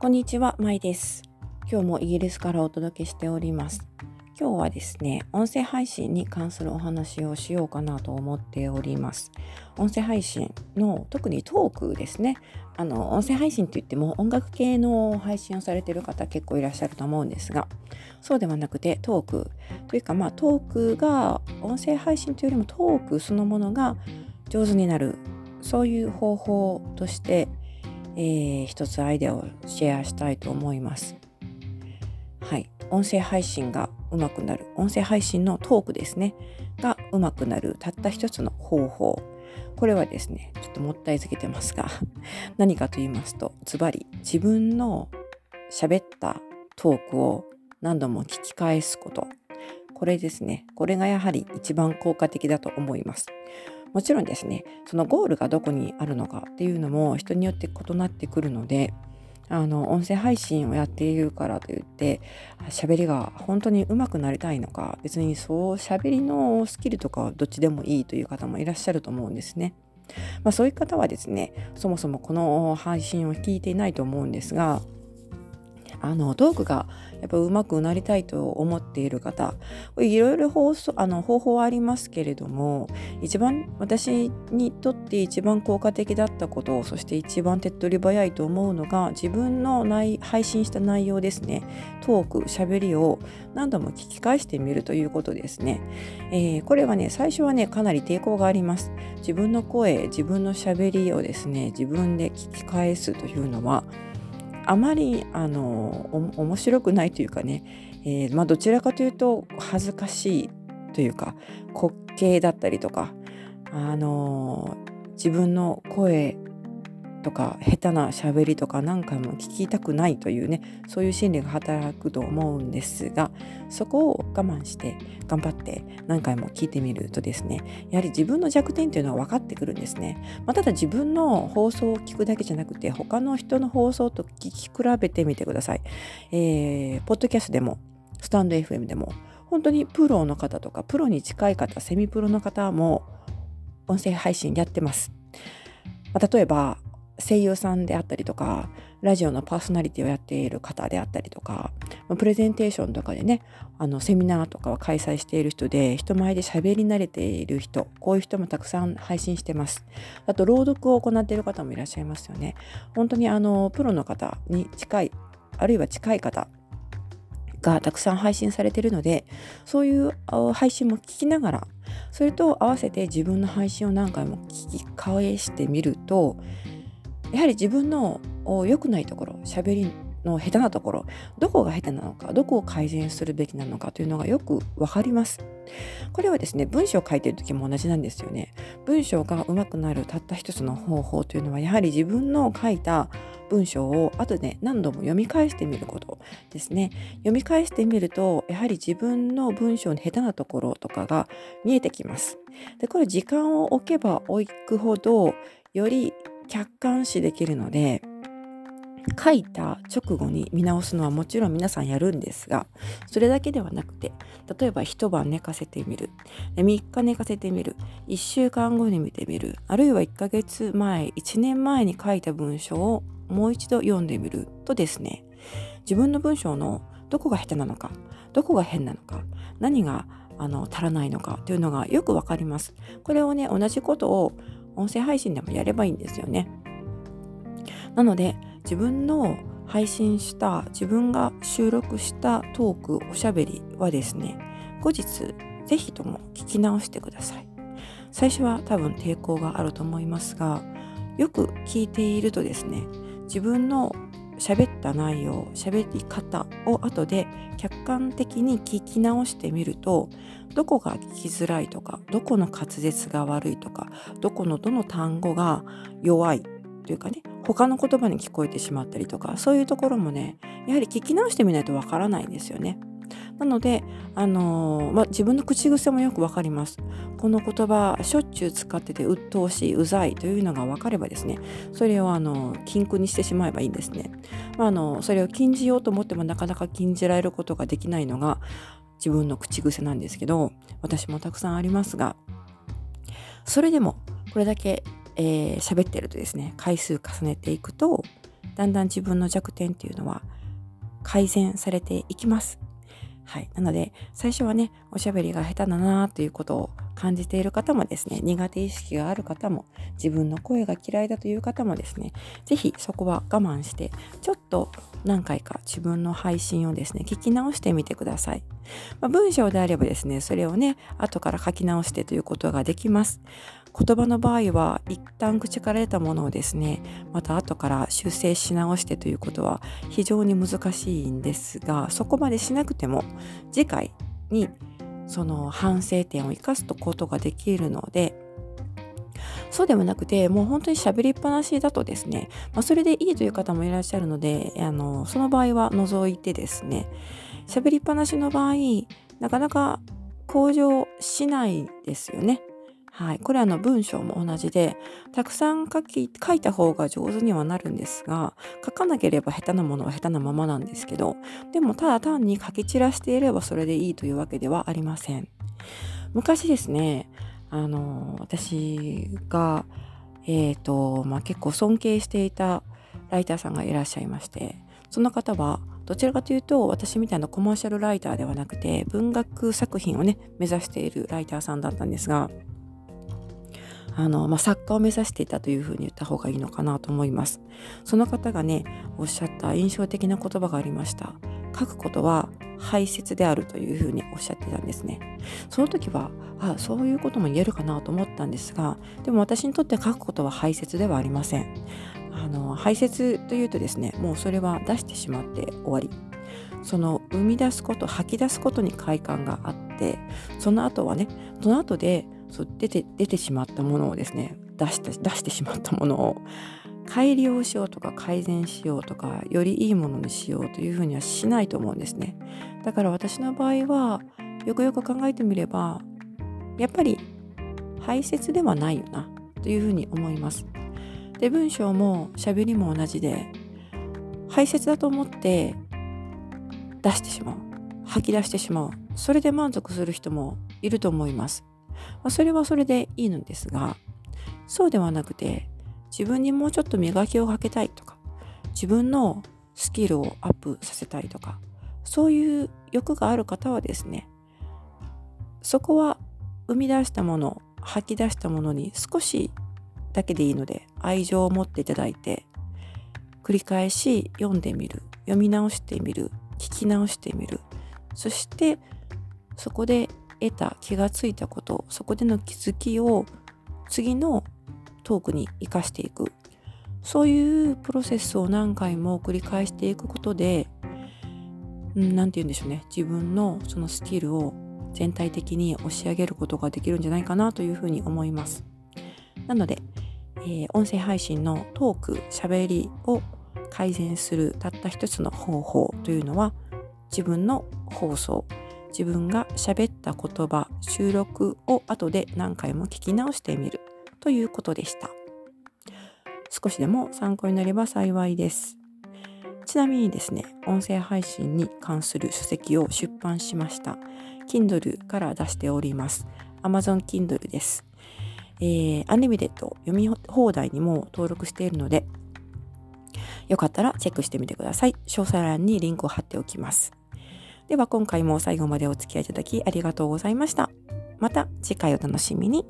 こんにちは、まいです。今日もイギリスからお届けしております。今日はですね、音声配信に関するお話をしようかなと思っております。音声配信の特にトークですね。あの、音声配信といっても音楽系の配信をされている方結構いらっしゃると思うんですが、そうではなくてトークというかまあトークが音声配信というよりもトークそのものが上手になるそういう方法としてえー、一つアイデアをシェアしたいと思います。はい。音声配信が上手くなる。音声配信のトークですね。が上手くなる。たった一つの方法。これはですね、ちょっともったいつけてますが、何かと言いますと、ズバリ自分の喋ったトークを何度も聞き返すこと。これですね。これがやはり一番効果的だと思います。もちろんですねそのゴールがどこにあるのかっていうのも人によって異なってくるのであの音声配信をやっているからといって喋りが本当に上手くなりたいのか別にそう喋りのスキルとかはどっちでもいいという方もいらっしゃると思うんですね。まあ、そういう方はですねそもそもこの配信を聞いていないと思うんですがあのトークがやっぱ上手くなりたいと思っている方いろいろ方あの方法はありますけれども一番私にとって一番効果的だったことそして一番手っ取り早いと思うのが自分の内配信した内容ですね。トークしゃべりを何度も聞き返してみるということですね、えー、これはね最初はねかなり抵抗があります。自分の声自分のしゃべりをですね自分で聞き返すというのはあまりあの面白くないというかね、えー、まあ、どちらかというと恥ずかしいというか滑稽だったりとか、あの自分の声とか下手な喋りとか何回も聞きたくないというねそういう心理が働くと思うんですがそこを我慢して頑張って何回も聞いてみるとですねやはり自分の弱点というのは分かってくるんですね、まあ、ただ自分の放送を聞くだけじゃなくて他の人の放送と聞き比べてみてください、えー、ポッドキャストでもスタンド FM でも本当にプロの方とかプロに近い方セミプロの方も音声配信やってます、ま、例えば声優さんであったりとかラジオのパーソナリティをやっている方であったりとかプレゼンテーションとかでねあのセミナーとかは開催している人で人前で喋り慣れている人こういう人もたくさん配信してます。あと朗読を行っている方もいらっしゃいますよね。本当にあのプロの方に近いあるいは近い方がたくさん配信されているのでそういう配信も聞きながらそれと合わせて自分の配信を何回も聞き返してみるとやはり自分の良くないところ喋りの下手なところどこが下手なのかどこを改善するべきなのかというのがよく分かります。これはですね文章を書いている時も同じなんですよね。文章が上手くなるたった一つの方法というのはやはり自分の書いた文章を後で何度も読み返してみることですね。読み返してみるとやはり自分の文章の下手なところとかが見えてきます。でこれ時間を置けば置くほどより客観視できるので書いた直後に見直すのはもちろん皆さんやるんですがそれだけではなくて例えば一晩寝かせてみる3日寝かせてみる1週間後に見てみるあるいは1ヶ月前1年前に書いた文章をもう一度読んでみるとですね自分の文章のどこが下手なのかどこが変なのか何があの足らないのかというのがよくわかります。これをね同じことを音声配信でもやればいいんですよね。なので自分の配信した自分が収録したトークおしゃべりはですね後日是非とも聞き直してください。最初は多分抵抗があると思いますがよく聞いているとですね自分の喋った内容喋り方を後で客観的に聞き直してみるとどこが聞きづらいとかどこの滑舌が悪いとかどこのどの単語が弱いというかね他の言葉に聞こえてしまったりとかそういうところもねやはり聞き直してみないとわからないんですよね。なので、あのー、まあ、自分の口癖もよくわかります。この言葉しょっちゅう使ってて鬱陶しいうざいというのが分かればですねそれをあの禁句にしてしまえばいいんですね。まあ、あのそれを禁じようと思ってもなかなか禁じられることができないのが自分の口癖なんですけど私もたくさんありますがそれでもこれだけ喋、えー、ってるとですね回数重ねていくとだんだん自分の弱点っていうのは改善されていきます。はい。なので、最初はね、おしゃべりが下手だなということを感じている方もですね、苦手意識がある方も、自分の声が嫌いだという方もですね、是非そこは我慢して、ちょっと何回か自分の配信をですね、聞き直してみてください。まあ、文章であればですね、それをね、後から書き直してということができます。言葉の場合は一旦口から出たものをですねまた後から修正し直してということは非常に難しいんですがそこまでしなくても次回にその反省点を生かすことができるのでそうではなくてもう本当に喋りっぱなしだとですね、まあ、それでいいという方もいらっしゃるのであのその場合は除いてですね喋りっぱなしの場合なかなか向上しないですよね。はい、これあの文章も同じでたくさん書き書いた方が上手にはなるんですが書かなければ下手なものは下手なままなんですけどでもただ単に書き散らしていればそれでいいというわけではありません。昔ですねあの私が、えーとまあ、結構尊敬していたライターさんがいらっしゃいましてその方はどちらかというと私みたいなコマーシャルライターではなくて文学作品をね目指しているライターさんだったんですがあの、まあ、作家を目指していたというふうに言った方がいいのかなと思います。その方がね、おっしゃった印象的な言葉がありました。書くことは排泄であるというふうにおっしゃってたんですね。その時は、あそういうことも言えるかなと思ったんですが、でも私にとって書くことは排泄ではありません。あの排泄というとですね、もうそれは出してしまって終わり。その生み出すこと吐き出すことに快感があってその後はねその後でそう出て出てしまったものをですね出して出してしまったものを改良しようとか改善しようとかよりいいものにしようというふうにはしないと思うんですね。だから私の場合はよくよく考えてみればやっぱり排泄ではないよなというふうに思います。で文章も喋りも同じで排泄だと思って出してしまう。吐き出してしまう。それで満足する人もいると思います。まあ、それはそれでいいのですがそうではなくて自分にもうちょっと磨きをかけたいとか自分のスキルをアップさせたいとかそういう欲がある方はですねそこは生み出したもの吐き出したものに少しだけでいいので愛情を持っていただいて繰り返し読んでみる読み直してみる聞き直してみる。そしてそこで得た気がついたことそこでの気づきを次のトークに生かしていく。そういうプロセスを何回も繰り返していくことで何て言うんでしょうね。自分のそのスキルを全体的に押し上げることができるんじゃないかなというふうに思います。なので、えー、音声配信のトークしゃべりを改善するたった一つの方法というのは自分の放送。自分が喋った言葉収録を後で何回も聞き直してみるということでした。少しでも参考になれば幸いです。ちなみにですね音声配信に関する書籍を出版しました。Kindle から出しております。Amazon Kindle です。えー、アンリミテッド読み放題にも登録しているのでよかったらチェックしてみてください。詳細欄にリンクを貼っておきます。では今回も最後までお付き合いいただきありがとうございました。また次回お楽しみに。